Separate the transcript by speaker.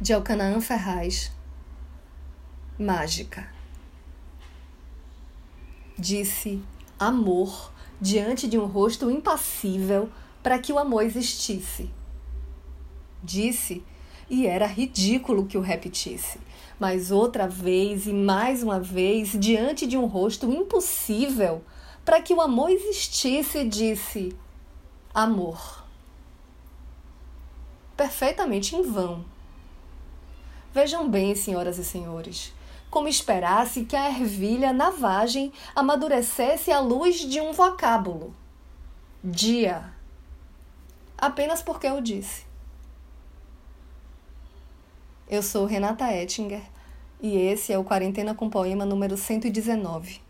Speaker 1: de Alcanaã Ferraz. Mágica. Disse amor diante de um rosto impassível para que o amor existisse. Disse, e era ridículo que o repetisse, mas outra vez e mais uma vez, diante de um rosto impossível para que o amor existisse, disse: amor. Perfeitamente em vão Vejam bem, senhoras e senhores, como esperasse que a ervilha na vagem amadurecesse à luz de um vocábulo. Dia. Apenas porque eu disse. Eu sou Renata Ettinger e esse é o Quarentena com Poema número 119.